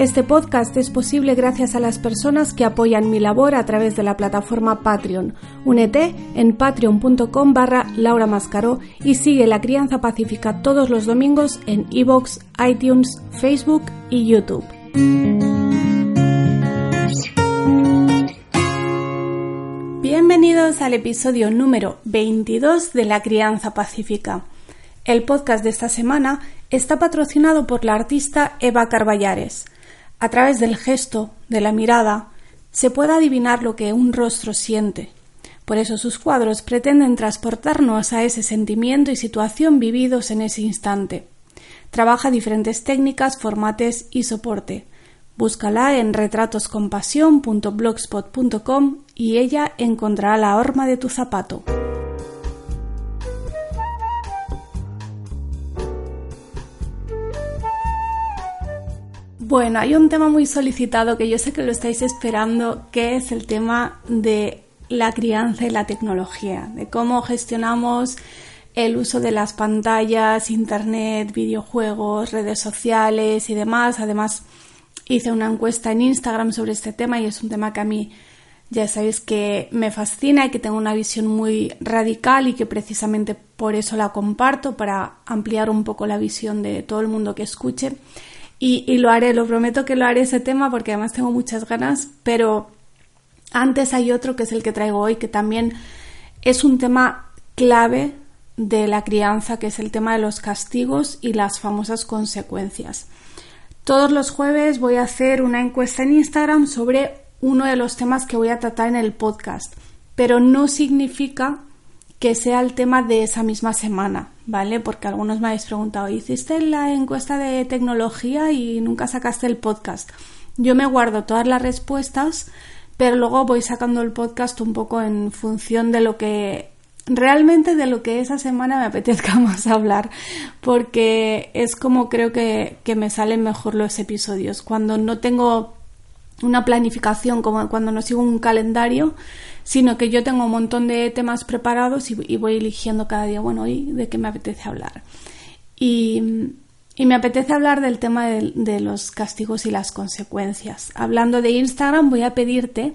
Este podcast es posible gracias a las personas que apoyan mi labor a través de la plataforma Patreon. Únete en patreon.com barra Laura Mascaró y sigue La Crianza Pacífica todos los domingos en iVoox, iTunes, Facebook y YouTube. Bienvenidos al episodio número 22 de La Crianza Pacífica. El podcast de esta semana está patrocinado por la artista Eva Carballares. A través del gesto, de la mirada, se puede adivinar lo que un rostro siente. Por eso sus cuadros pretenden transportarnos a ese sentimiento y situación vividos en ese instante. Trabaja diferentes técnicas, formatos y soporte. Búscala en retratoscompasión.blogspot.com y ella encontrará la horma de tu zapato. Bueno, hay un tema muy solicitado que yo sé que lo estáis esperando, que es el tema de la crianza y la tecnología, de cómo gestionamos el uso de las pantallas, internet, videojuegos, redes sociales y demás. Además, hice una encuesta en Instagram sobre este tema y es un tema que a mí ya sabéis que me fascina y que tengo una visión muy radical y que precisamente por eso la comparto, para ampliar un poco la visión de todo el mundo que escuche. Y, lo haré, lo prometo que lo haré ese tema porque además tengo muchas ganas, pero antes hay otro que es el que traigo hoy, que también es un tema clave de la crianza, que es el tema de los castigos y las famosas consecuencias. Todos los jueves voy a hacer una encuesta en Instagram sobre uno de los temas que voy a tratar en el podcast, pero no significa que sea el tema de esa misma semana, ¿vale? Porque algunos me habéis preguntado, ¿hiciste la encuesta de tecnología y nunca sacaste el podcast? Yo me guardo todas las respuestas, pero luego voy sacando el podcast un poco en función de lo que realmente de lo que esa semana me apetezca más hablar, porque es como creo que, que me salen mejor los episodios. Cuando no tengo una planificación como cuando no sigo un calendario, sino que yo tengo un montón de temas preparados y, voy eligiendo cada día, bueno, hoy de qué me apetece hablar. Y, me apetece hablar del tema de, de, los castigos y las consecuencias. Hablando de Instagram, voy a pedirte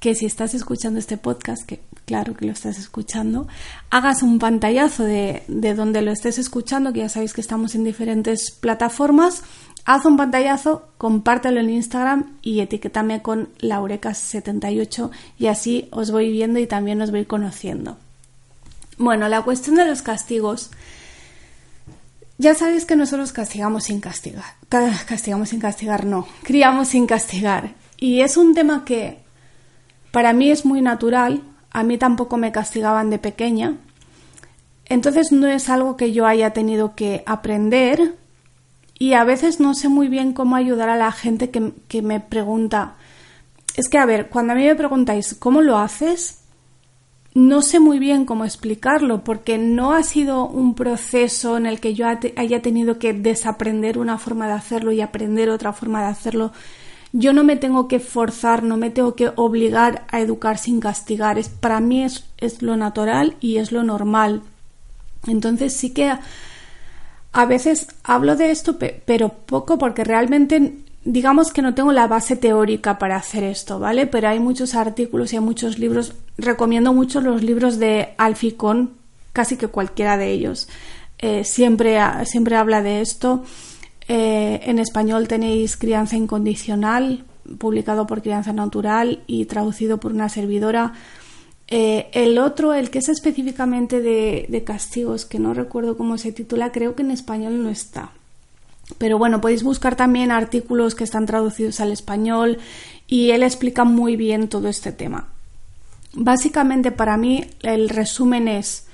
que si estás escuchando este podcast, que claro que lo estás escuchando, hagas un pantallazo de, de donde lo estés escuchando, que ya sabéis que estamos en diferentes plataformas Haz un pantallazo, compártelo en Instagram y etiquetame con laurecas78 y así os voy viendo y también os voy conociendo. Bueno, la cuestión de los castigos. Ya sabéis que nosotros castigamos sin castigar. Castigamos sin castigar, no. Criamos sin castigar. Y es un tema que para mí es muy natural. A mí tampoco me castigaban de pequeña. Entonces no es algo que yo haya tenido que aprender y a veces no sé muy bien cómo ayudar a la gente que, me pregunta. Es que, a ver, cuando a mí me preguntáis cómo lo haces, no sé muy bien cómo explicarlo, porque no ha sido un proceso en el que yo haya tenido que desaprender una forma de hacerlo y aprender otra forma de hacerlo. Yo no me tengo que forzar, no me tengo que obligar a educar sin castigar. Es, para mí es, es lo natural y es lo normal. Entonces sí que a veces hablo de esto, pero poco porque realmente digamos que no tengo la base teórica para hacer esto, ¿vale? Pero hay muchos artículos y hay muchos libros. Recomiendo mucho los libros de Alficón, casi que cualquiera de ellos. Eh, siempre, siempre habla de esto. Eh, en español tenéis Crianza Incondicional, publicado por Crianza Natural y traducido por una servidora. Eh, el otro, el que es específicamente de, castigos, que no recuerdo cómo se titula, creo que en español no está. Pero bueno, podéis buscar también artículos que están traducidos al español y él explica muy bien todo este tema. Básicamente para mí el resumen es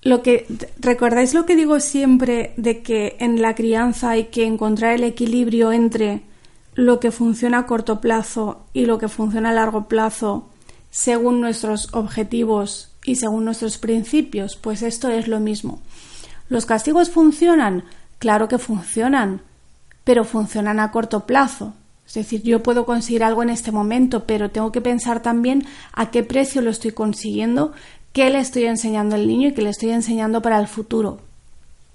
lo que recordáis lo que digo siempre de que en la crianza hay que encontrar el equilibrio entre lo que funciona a corto plazo y lo que funciona a largo plazo según nuestros objetivos y según nuestros principios, pues esto es lo mismo. ¿Los castigos funcionan? Claro que funcionan, pero funcionan a corto plazo. Es decir, yo puedo conseguir algo en este momento, pero tengo que pensar también a qué precio lo estoy consiguiendo, qué le estoy enseñando al niño y qué le estoy enseñando para el futuro.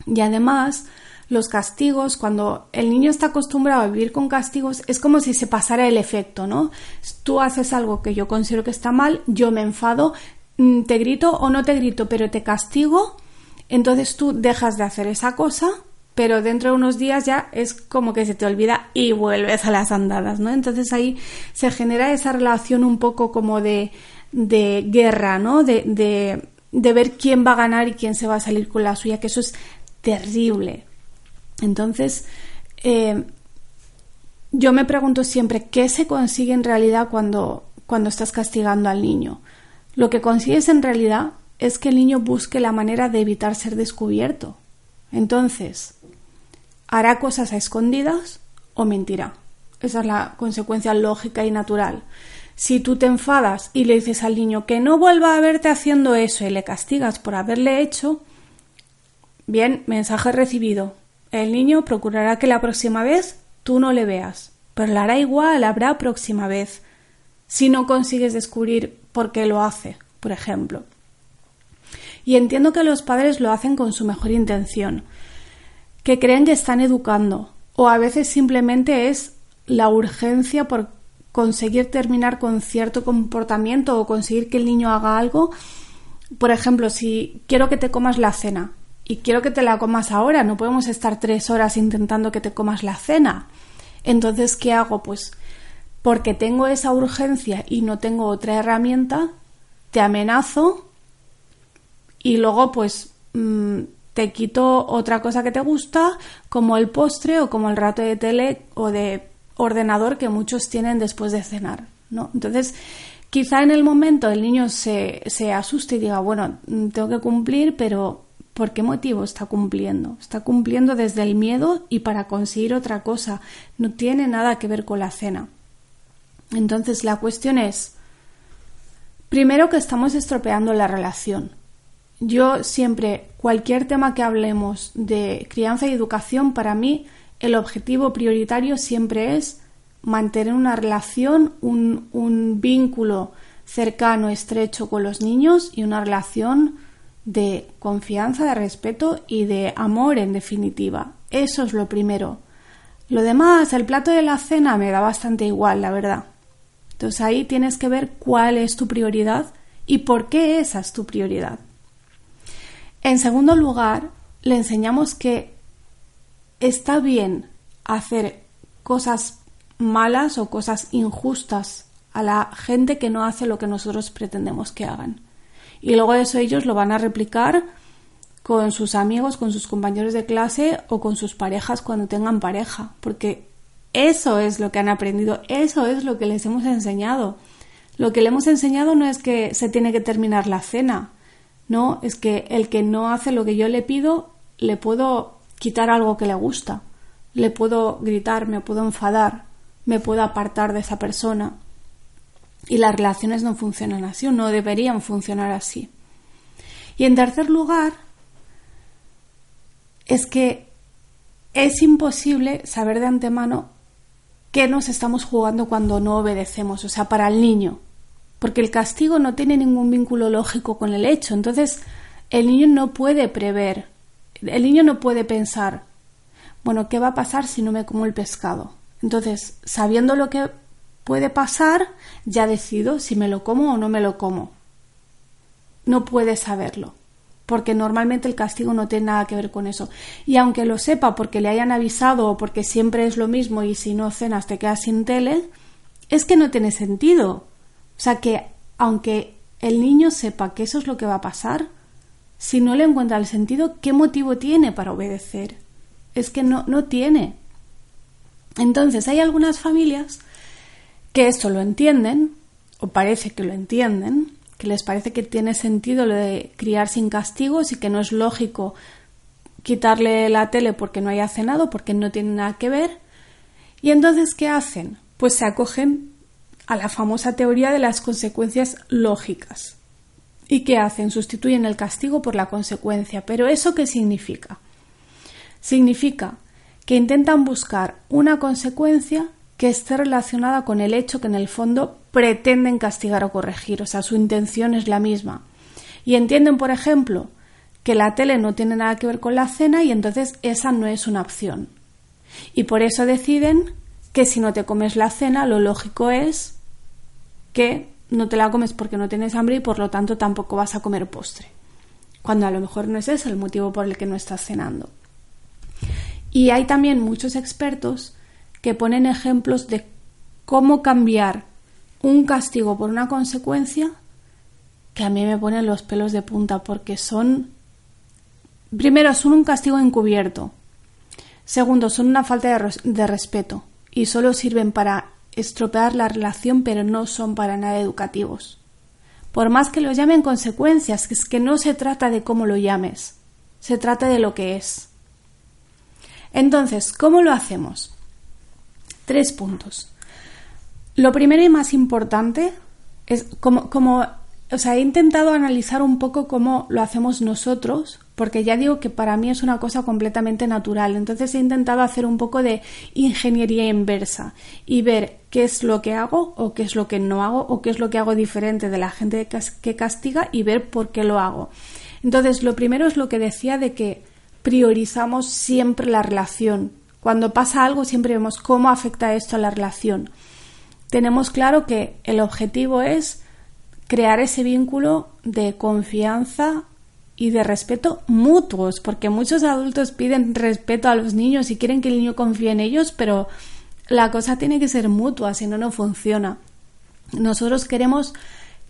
Y además, los castigos, cuando el niño está acostumbrado a vivir con castigos, es como si se pasara el efecto, ¿no? Tú haces algo que yo considero que está mal, yo me enfado, mm, te grito o no te grito, pero te castigo, entonces tú dejas de hacer esa cosa, pero dentro de unos días ya es como que se te olvida y vuelves a las andadas, ¿no? Entonces ahí se genera esa relación un poco como de, de guerra, ¿no? De, de, de ver quién va a ganar y quién se va a salir con la suya, que eso es terrible. Entonces, eh, yo me pregunto siempre, ¿qué se consigue en realidad cuando, cuando estás castigando al niño? Lo que consigues en realidad es que el niño busque la manera de evitar ser descubierto. Entonces, hará cosas a escondidas o mentirá. Esa es la consecuencia lógica y natural. Si tú te enfadas y le dices al niño que no vuelva a verte haciendo eso y le castigas por haberle hecho, bien, mensaje recibido. El niño procurará que la próxima vez tú no le veas, pero la hará igual, habrá próxima vez, si no consigues descubrir por qué lo hace, por ejemplo. Y entiendo que los padres lo hacen con su mejor intención, que creen que están educando, o a veces simplemente es la urgencia por conseguir terminar con cierto comportamiento o conseguir que el niño haga algo. Por ejemplo, si quiero que te comas la cena, y quiero que te la comas ahora, no podemos estar tres horas intentando que te comas la cena. Entonces, ¿qué hago? Pues porque tengo esa urgencia y no tengo otra herramienta, te amenazo y luego pues mm, te quito otra cosa que te gusta, como el postre o como el rato de tele o de ordenador que muchos tienen después de cenar. ¿no? Entonces, quizá en el momento el niño se, se asuste y diga, bueno, mm, tengo que cumplir, pero ¿Por qué motivo está cumpliendo? Está cumpliendo desde el miedo y para conseguir otra cosa. No tiene nada que ver con la cena. Entonces la cuestión es, primero que estamos estropeando la relación. Yo siempre, cualquier tema que hablemos de crianza y educación, para mí el objetivo prioritario siempre es mantener una relación, un, un vínculo cercano, estrecho con los niños y una relación de confianza, de respeto y de amor en definitiva. Eso es lo primero. Lo demás, el plato de la cena me da bastante igual, la verdad. Entonces ahí tienes que ver cuál es tu prioridad y por qué esa es tu prioridad. En segundo lugar, le enseñamos que está bien hacer cosas malas o cosas injustas a la gente que no hace lo que nosotros pretendemos que hagan y luego eso ellos lo van a replicar con sus amigos, con sus compañeros de clase o con sus parejas cuando tengan pareja, porque eso es lo que han aprendido, eso es lo que les hemos enseñado. Lo que le hemos enseñado no es que se tiene que terminar la cena, no, es que el que no hace lo que yo le pido, le puedo quitar algo que le gusta, le puedo gritar, me puedo enfadar, me puedo apartar de esa persona. Y las relaciones no funcionan así o no deberían funcionar así. Y en tercer lugar, es que es imposible saber de antemano qué nos estamos jugando cuando no obedecemos, o sea, para el niño, porque el castigo no tiene ningún vínculo lógico con el hecho, entonces el niño no puede prever, el niño no puede pensar, bueno, ¿qué va a pasar si no me como el pescado? Entonces, sabiendo lo que puede pasar, ya decido si me lo como o no me lo como. No puede saberlo, porque normalmente el castigo no tiene nada que ver con eso. Y aunque lo sepa porque le hayan avisado o porque siempre es lo mismo y si no cenas te quedas sin tele, es que no tiene sentido. O sea que aunque el niño sepa que eso es lo que va a pasar, si no le encuentra el sentido, ¿qué motivo tiene para obedecer? Es que no, no tiene. Entonces hay algunas familias que esto lo entienden, o parece que lo entienden, que les parece que tiene sentido lo de criar sin castigos y que no es lógico quitarle la tele porque no haya cenado, porque no tiene nada que ver. Y entonces, ¿qué hacen? Pues se acogen a la famosa teoría de las consecuencias lógicas. ¿Y qué hacen? Sustituyen el castigo por la consecuencia. ¿Pero eso qué significa? Significa que intentan buscar una consecuencia que esté relacionada con el hecho que en el fondo pretenden castigar o corregir, o sea, su intención es la misma. Y entienden, por ejemplo, que la tele no tiene nada que ver con la cena y entonces esa no es una opción. Y por eso deciden que si no te comes la cena, lo lógico es que no te la comes porque no tienes hambre y por lo tanto tampoco vas a comer postre. Cuando a lo mejor no es ese el motivo por el que no estás cenando. Y hay también muchos expertos que ponen ejemplos de cómo cambiar un castigo por una consecuencia que a mí me ponen los pelos de punta porque son primero son un castigo encubierto. Segundo son una falta de, respeto y solo sirven para estropear la relación pero no son para nada educativos. Por más que lo llamen consecuencias es que no se trata de cómo lo llames se trata de lo que es. Entonces cómo lo hacemos tres puntos lo primero y más importante es como, como o sea, he intentado analizar un poco cómo lo hacemos nosotros, porque ya digo que para mí es una cosa completamente natural. Entonces he intentado hacer un poco de ingeniería inversa y ver qué es lo que hago o qué es lo que no hago o qué es lo que hago diferente de la gente que castiga y ver por qué lo hago. Entonces, lo primero es lo que decía de que priorizamos siempre la relación. Cuando pasa algo siempre vemos cómo afecta esto a la relación. Tenemos claro que el objetivo es crear ese vínculo de confianza y de respeto mutuos, porque muchos adultos piden respeto a los niños y quieren que el niño confíe en ellos, pero la cosa tiene que ser mutua, si no, no funciona. Nosotros queremos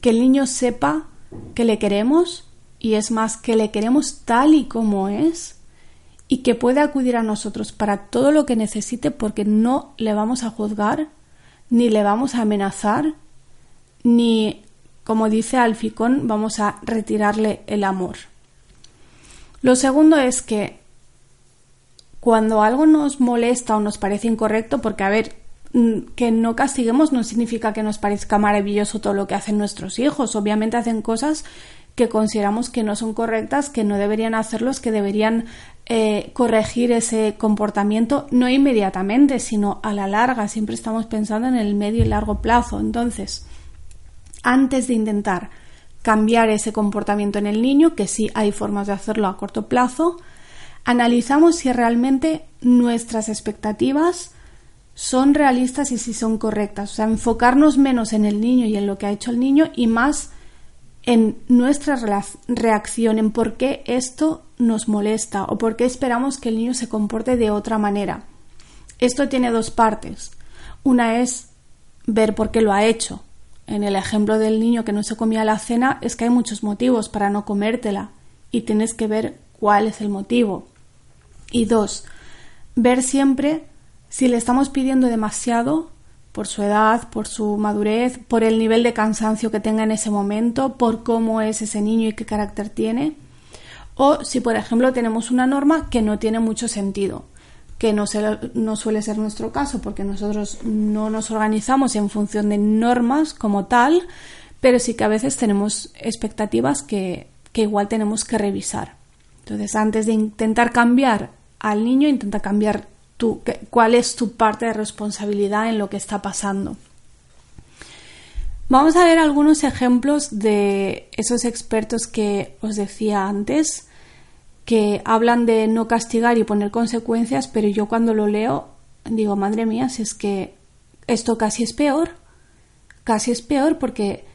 que el niño sepa que le queremos y es más, que le queremos tal y como es y que pueda acudir a nosotros para todo lo que necesite porque no le vamos a juzgar, ni le vamos a amenazar, ni como dice Alficón, vamos a retirarle el amor. Lo segundo es que cuando algo nos molesta o nos parece incorrecto, porque a ver, mm, que no castiguemos no significa que nos parezca maravilloso todo lo que hacen nuestros hijos. Obviamente hacen cosas que consideramos que no son correctas, que no deberían hacerlos, que deberían eh, corregir ese comportamiento no inmediatamente, sino a la larga. Siempre estamos pensando en el medio y largo plazo. Entonces, antes de intentar cambiar ese comportamiento en el niño, que sí hay formas de hacerlo a corto plazo, analizamos si realmente nuestras expectativas son realistas y si son correctas. O sea, enfocarnos menos en el niño y en lo que ha hecho el niño y más en nuestra reacción, en por qué esto nos molesta o por qué esperamos que el niño se comporte de otra manera. Esto tiene dos partes. Una es ver por qué lo ha hecho, en el ejemplo del niño que no se comía la cena es que hay muchos motivos para no comértela y tienes que ver cuál es el motivo. Y dos, ver siempre si le estamos pidiendo demasiado por su edad, por su madurez, por el nivel de cansancio que tenga en ese momento, por cómo es ese niño y qué carácter tiene, o si por ejemplo tenemos una norma que no tiene mucho sentido que no, no suele ser nuestro caso porque nosotros no nos organizamos en función de normas como tal, pero sí que a veces tenemos expectativas que, que igual tenemos que revisar. Entonces, antes de intentar cambiar al niño, intenta cambiar cuál es tu parte de responsabilidad en lo que está pasando. Vamos a ver algunos ejemplos de esos expertos que os decía antes que hablan de no castigar y poner consecuencias, pero yo cuando lo leo digo, madre mía, si es que esto casi es peor, casi es peor porque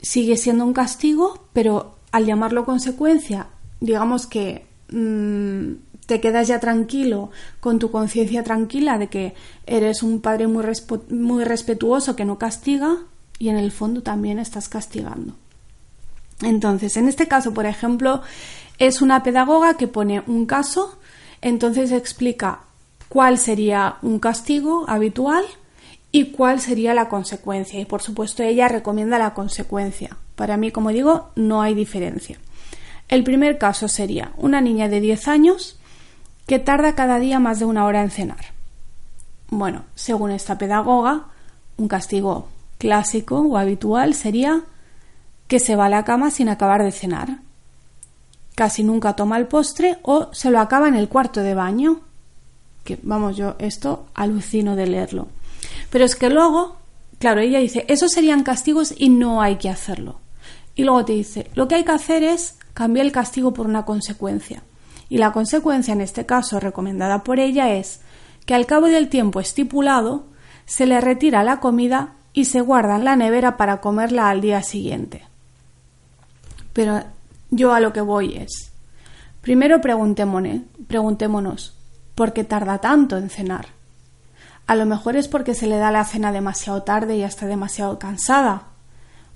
sigue siendo un castigo, pero al llamarlo consecuencia, digamos que mm, te quedas ya tranquilo, con tu conciencia tranquila de que eres un padre muy, muy respetuoso que no castiga y en el fondo también estás castigando. Entonces, en este caso, por ejemplo, es una pedagoga que pone un caso, entonces explica cuál sería un castigo habitual y cuál sería la consecuencia. Y por supuesto ella recomienda la consecuencia. Para mí, como digo, no hay diferencia. El primer caso sería una niña de 10 años que tarda cada día más de una hora en cenar. Bueno, según esta pedagoga, un castigo clásico o habitual sería que se va a la cama sin acabar de cenar. Casi nunca toma el postre o se lo acaba en el cuarto de baño. Que vamos, yo esto alucino de leerlo. Pero es que luego, claro, ella dice, esos serían castigos y no hay que hacerlo. Y luego te dice, lo que hay que hacer es cambiar el castigo por una consecuencia. Y la consecuencia, en este caso recomendada por ella, es que al cabo del tiempo estipulado se le retira la comida y se guarda en la nevera para comerla al día siguiente. Pero yo a lo que voy es, primero preguntémonos, ¿por qué tarda tanto en cenar? A lo mejor es porque se le da la cena demasiado tarde y está demasiado cansada.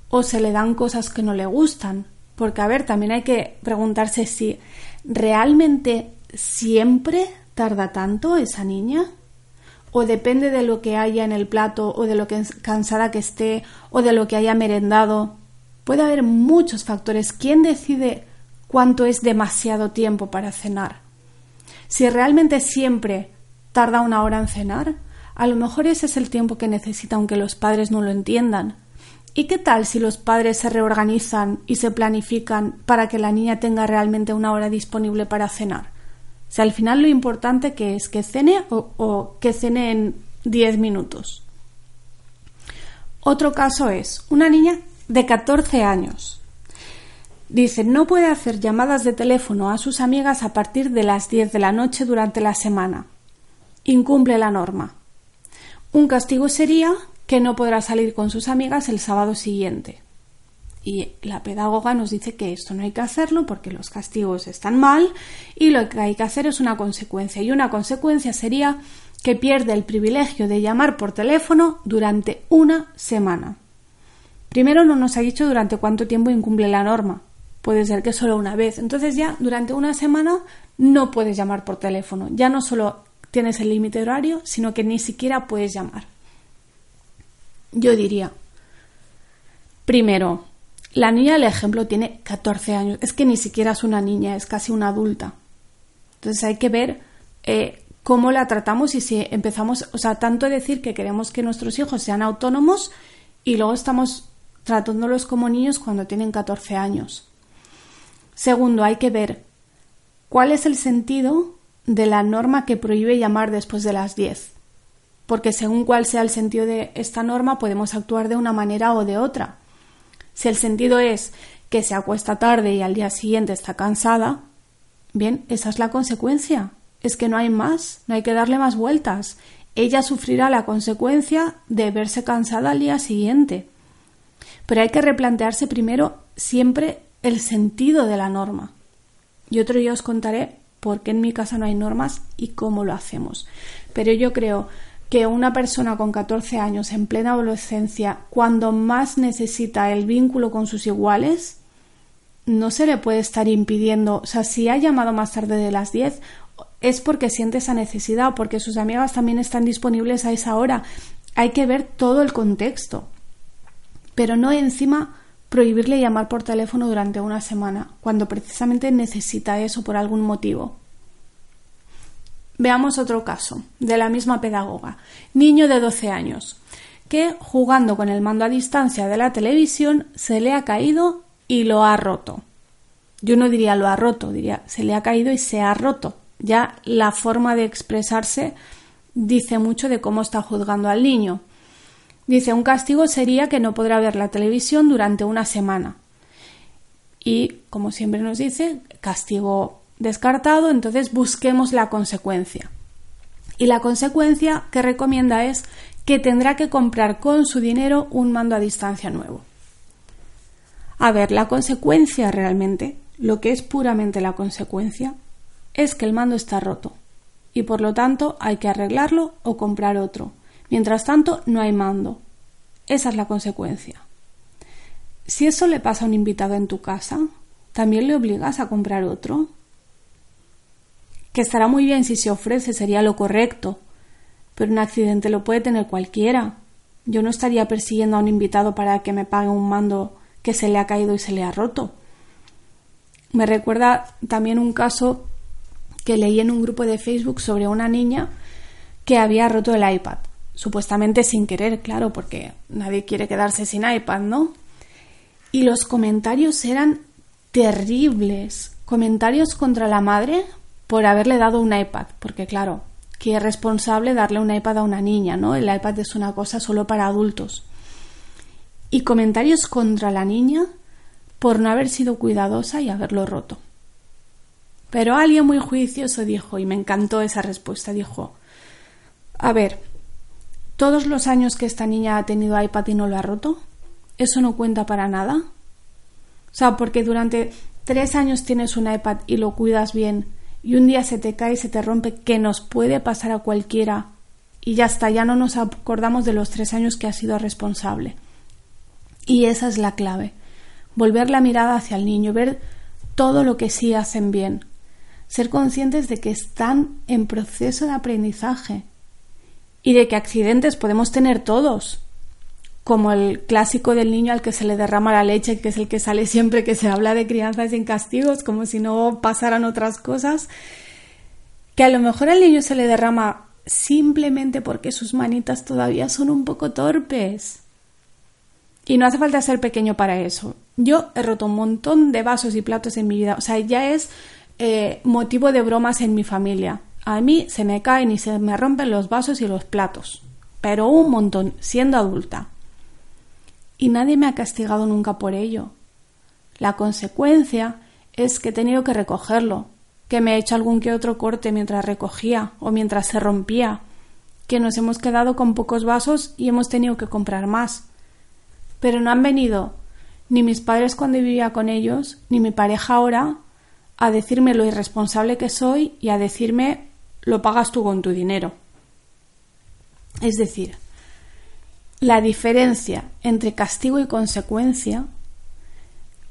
O se le dan cosas que no le gustan. Porque, a ver, también hay que preguntarse si realmente siempre tarda tanto esa niña. O depende de lo que haya en el plato, o de lo que cansada que esté, o de lo que haya merendado. Puede haber muchos factores. ¿Quién decide cuánto es demasiado tiempo para cenar? Si realmente siempre tarda una hora en cenar, a lo mejor ese es el tiempo que necesita aunque los padres no lo entiendan. ¿Y qué tal si los padres se reorganizan y se planifican para que la niña tenga realmente una hora disponible para cenar? Sea, al final lo importante que es que cene o, o que cene en 10 minutos. Otro caso es una niña de 14 años. Dice, no puede hacer llamadas de teléfono a sus amigas a partir de las 10 de la noche durante la semana. Incumple la norma. Un castigo sería que no podrá salir con sus amigas el sábado siguiente. Y la pedagoga nos dice que esto no hay que hacerlo porque los castigos están mal y lo que hay que hacer es una consecuencia. Y una consecuencia sería que pierde el privilegio de llamar por teléfono durante una semana. Primero no nos ha dicho durante cuánto tiempo incumple la norma. Puede ser que solo una vez. Entonces ya durante una semana no puedes llamar por teléfono. Ya no solo tienes el límite horario, sino que ni siquiera puedes llamar. Yo diría, primero, la niña del ejemplo tiene 14 años, es que ni siquiera es una niña, es casi una adulta. Entonces hay que ver eh, cómo la tratamos y si empezamos, o sea, tanto decir que queremos que nuestros hijos sean autónomos y luego estamos tratándolos como niños cuando tienen 14 años. Segundo, hay que ver cuál es el sentido de la norma que prohíbe llamar después de las 10, porque según cuál sea el sentido de esta norma podemos actuar de una manera o de otra. Si el sentido es que se acuesta tarde y al día siguiente está cansada, bien, esa es la consecuencia. Es que no hay más, no hay que darle más vueltas. Ella sufrirá la consecuencia de verse cansada al día siguiente. Pero hay que replantearse primero siempre el sentido de la norma. Y otro día os contaré porque en mi casa no hay normas y cómo lo hacemos. Pero yo creo que una persona con 14 años en plena adolescencia, cuando más necesita el vínculo con sus iguales, no se le puede estar impidiendo, o sea, si ha llamado más tarde de las 10, es porque siente esa necesidad o porque sus amigas también están disponibles a esa hora. Hay que ver todo el contexto. Pero no encima prohibirle llamar por teléfono durante una semana, cuando precisamente necesita eso por algún motivo. Veamos otro caso, de la misma pedagoga, niño de 12 años, que jugando con el mando a distancia de la televisión se le ha caído y lo ha roto. Yo no diría lo ha roto, diría se le ha caído y se ha roto. Ya la forma de expresarse dice mucho de cómo está juzgando al niño. Dice, un castigo sería que no podrá ver la televisión durante una semana. Y, como siempre nos dice, castigo descartado, entonces busquemos la consecuencia. Y la consecuencia que recomienda es que tendrá que comprar con su dinero un mando a distancia nuevo. A ver, la consecuencia realmente, lo que es puramente la consecuencia, es que el mando está roto y por lo tanto hay que arreglarlo o comprar otro. Mientras tanto, no hay mando. Esa es la consecuencia. Si eso le pasa a un invitado en tu casa, ¿también le obligas a comprar otro? Que estará muy bien si se ofrece, sería lo correcto, pero un accidente lo puede tener cualquiera. Yo no estaría persiguiendo a un invitado para que me pague un mando que se le ha caído y se le ha roto. Me recuerda también un caso que leí en un grupo de Facebook sobre una niña que había roto el iPad supuestamente sin querer, claro, porque nadie quiere quedarse sin iPad, ¿no? Y los comentarios eran terribles, comentarios contra la madre por haberle dado un iPad, porque claro, que es responsable darle un iPad a una niña, ¿no? El iPad es una cosa solo para adultos. Y comentarios contra la niña por no haber sido cuidadosa y haberlo roto. Pero alguien muy juicioso dijo, y me encantó esa respuesta, dijo, a ver, todos los años que esta niña ha tenido iPad y no lo ha roto, ¿eso no cuenta para nada? O sea, porque durante tres años tienes un iPad y lo cuidas bien y un día se te cae y se te rompe, que nos puede pasar a cualquiera y ya está, ya no nos acordamos de los tres años que ha sido responsable. Y esa es la clave. Volver la mirada hacia el niño, ver todo lo que sí hacen bien, ser conscientes de que están en proceso de aprendizaje y de que accidentes podemos tener todos, como el clásico del niño al que se le derrama la leche, que es el que sale siempre que se habla de crianza sin castigos, como si no pasaran otras cosas, que a lo mejor al niño se le derrama simplemente porque sus manitas todavía son un poco torpes. Y no hace falta ser pequeño para eso. Yo he roto un montón de vasos y platos en mi vida. O sea, ya es eh, motivo de bromas en mi familia. A mí se me caen y se me rompen los vasos y los platos. Pero un montón, siendo adulta. Y nadie me ha castigado nunca por ello. La consecuencia es que he tenido que recogerlo, que me he hecho algún que otro corte mientras recogía o mientras se rompía, que nos hemos quedado con pocos vasos y hemos tenido que comprar más. Pero no han venido ni mis padres cuando vivía con ellos, ni mi pareja ahora, a decirme lo irresponsable que soy y a decirme lo pagas tú con tu dinero. Es decir, la diferencia entre castigo y consecuencia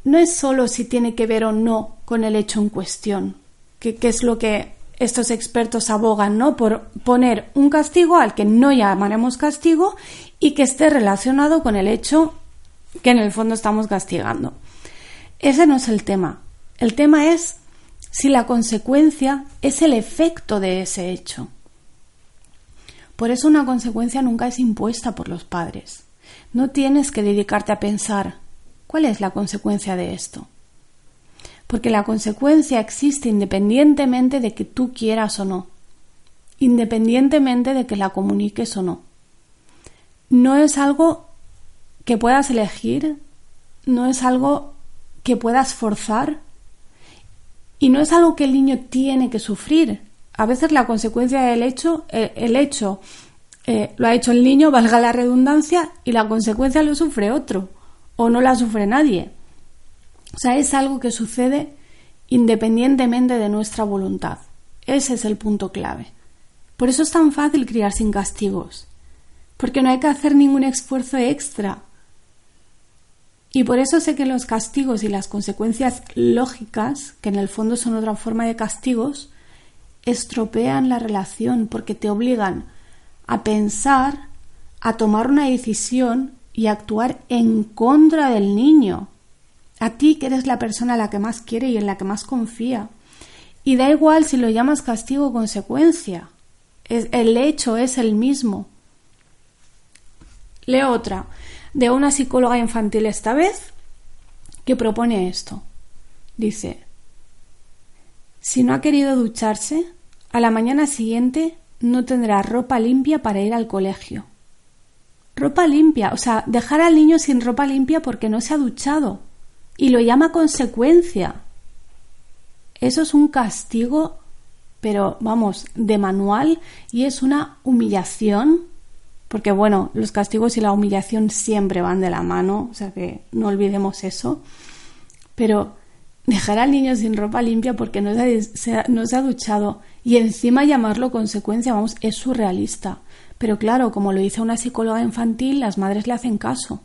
no es solo si tiene que ver o no con el hecho en cuestión, que, que es lo que estos expertos abogan, ¿no? Por poner un castigo al que no llamaremos castigo y que esté relacionado con el hecho que en el fondo estamos castigando. Ese no es el tema. El tema es si la consecuencia es el efecto de ese hecho. Por eso una consecuencia nunca es impuesta por los padres. No tienes que dedicarte a pensar cuál es la consecuencia de esto. Porque la consecuencia existe independientemente de que tú quieras o no, independientemente de que la comuniques o no. No es algo que puedas elegir, no es algo que puedas forzar y no es algo que el niño tiene que sufrir. A veces la consecuencia del hecho, eh, el, hecho eh, lo ha hecho el niño, valga la redundancia, y la consecuencia lo sufre otro o no la sufre nadie. O sea, es algo que sucede independientemente de nuestra voluntad. Ese es el punto clave. Por eso es tan fácil criar sin castigos, porque no hay que hacer ningún esfuerzo extra y por eso sé que los castigos y las consecuencias lógicas, que en el fondo son otra forma de castigos, estropean la relación porque te obligan a pensar, a tomar una decisión y a actuar en contra del niño. A ti que eres la persona a la que más quiere y en la que más confía. Y da igual si lo llamas castigo o consecuencia. el hecho es el mismo. Leo otra de una psicóloga infantil esta vez que propone esto. Dice, si no ha querido ducharse, a la mañana siguiente no tendrá ropa limpia para ir al colegio. Ropa limpia, o sea, dejar al niño sin ropa limpia porque no se ha duchado. Y lo llama consecuencia. Eso es un castigo, pero vamos, de manual y es una humillación porque bueno, los castigos y la humillación siempre van de la mano, o sea que no olvidemos eso. Pero dejar al niño sin ropa limpia porque no se, ha, no se ha duchado y encima llamarlo consecuencia, vamos, es surrealista. Pero claro, como lo dice una psicóloga infantil, las madres le hacen caso.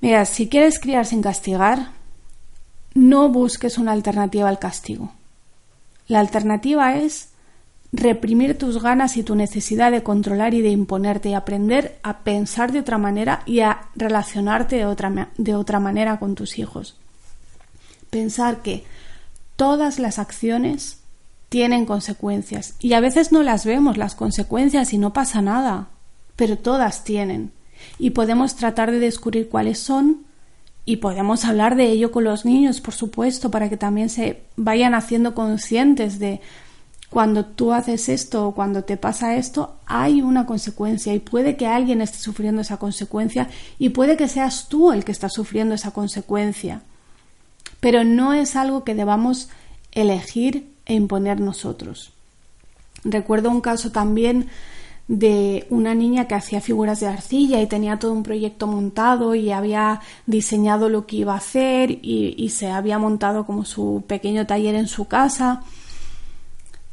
Mira, si quieres criar sin castigar, no busques una alternativa al castigo. La alternativa es reprimir tus ganas y tu necesidad de controlar y de imponerte y aprender a pensar de otra manera y a relacionarte de otra, de otra manera con tus hijos. Pensar que todas las acciones tienen consecuencias. Y a veces no las vemos las consecuencias y no pasa nada, pero todas tienen. Y podemos tratar de descubrir cuáles son y podemos hablar de ello con los niños, por supuesto, para que también se vayan haciendo conscientes de cuando tú haces esto o cuando te pasa esto, hay una consecuencia y puede que alguien esté sufriendo esa consecuencia y puede que seas tú el que está sufriendo esa consecuencia. Pero no es algo que debamos elegir e imponer nosotros. Recuerdo un caso también de una niña que hacía figuras de arcilla y tenía todo un proyecto montado y había diseñado lo que iba a hacer y, y se había montado como su pequeño taller en su casa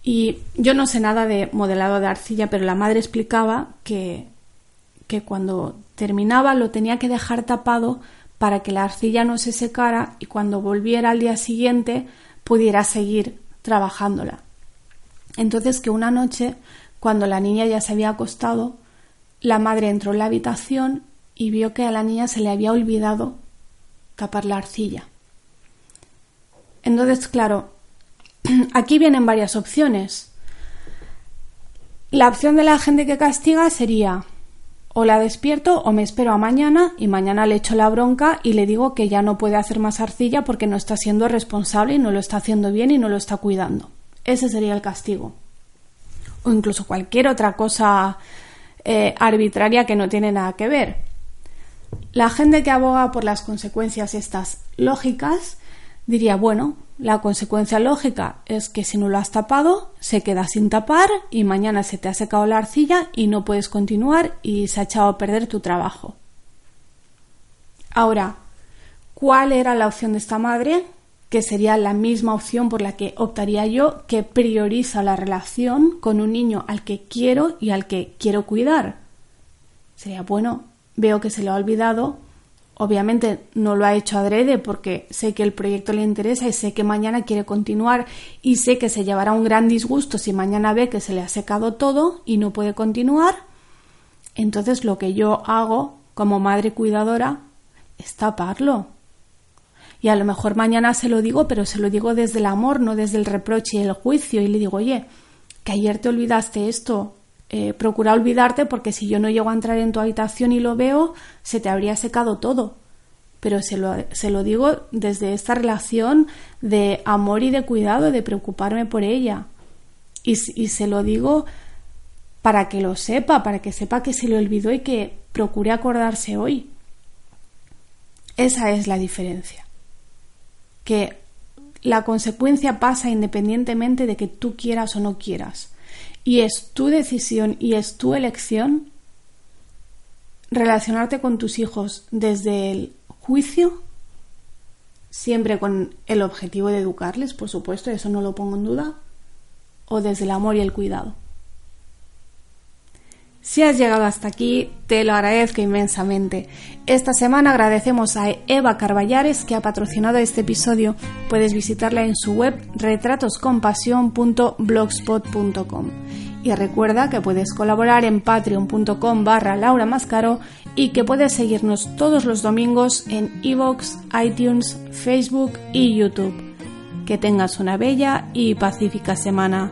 y yo no sé nada de modelado de arcilla, pero la madre explicaba que, que cuando terminaba lo tenía que dejar tapado para que la arcilla no se secara y cuando volviera al día siguiente pudiera seguir trabajándola. Entonces que una noche, cuando la niña ya se había acostado, la madre entró en la habitación y vio que a la niña se le había olvidado tapar la arcilla. Entonces, claro, aquí vienen varias opciones. La opción de la gente que castiga sería o la despierto o me espero a mañana y mañana le echo la bronca y le digo que ya no puede hacer más arcilla porque no está siendo responsable y no lo está haciendo bien y no lo está cuidando. Ese sería el castigo. O incluso cualquier otra cosa eh, arbitraria que no tiene nada que ver. La gente que aboga por las consecuencias estas lógicas diría, bueno, la consecuencia lógica es que si no lo has tapado, se queda sin tapar y mañana se te ha secado la arcilla y no puedes continuar y se ha echado a perder tu trabajo. Ahora, ¿cuál era la opción de esta madre? Que sería la misma opción por la que optaría yo, que prioriza la relación con un niño al que quiero y al que quiero cuidar. Sería, bueno, veo que se lo ha olvidado, Obviamente no lo ha hecho adrede porque sé que el proyecto le interesa y sé que mañana quiere continuar y sé que se llevará un gran disgusto si mañana ve que se le ha secado todo y no puede continuar. Entonces lo que yo hago como madre cuidadora es taparlo. Y a lo mejor mañana se lo digo, pero se lo digo desde el amor, no desde el reproche y el juicio. Y le digo, oye, que ayer te olvidaste esto, eh, procura olvidarte porque si yo no llego a entrar en tu habitación y lo veo, se te habría secado todo. Pero se lo, se lo digo desde esta relación de amor y de cuidado, de preocuparme por ella. Y, y se lo digo para que lo sepa, para que sepa que se le olvidó y que procure acordarse hoy. Esa es la diferencia. Que la consecuencia pasa independientemente de que tú quieras o no quieras y es tu decisión y es tu elección relacionarte con tus hijos desde el juicio, siempre con el objetivo de educarles, por supuesto, eso no lo pongo en duda, o desde el amor y el cuidado. Si has llegado hasta aquí, te lo agradezco inmensamente. Esta semana agradecemos a Eva Carballares que ha patrocinado este episodio. Puedes visitarla en su web retratoscompasión.blogspot.com. Y recuerda que puedes colaborar en patreon.com barra Laura Mascaro y que puedes seguirnos todos los domingos en iVoox, iTunes, Facebook y YouTube. Que tengas una bella y pacífica semana.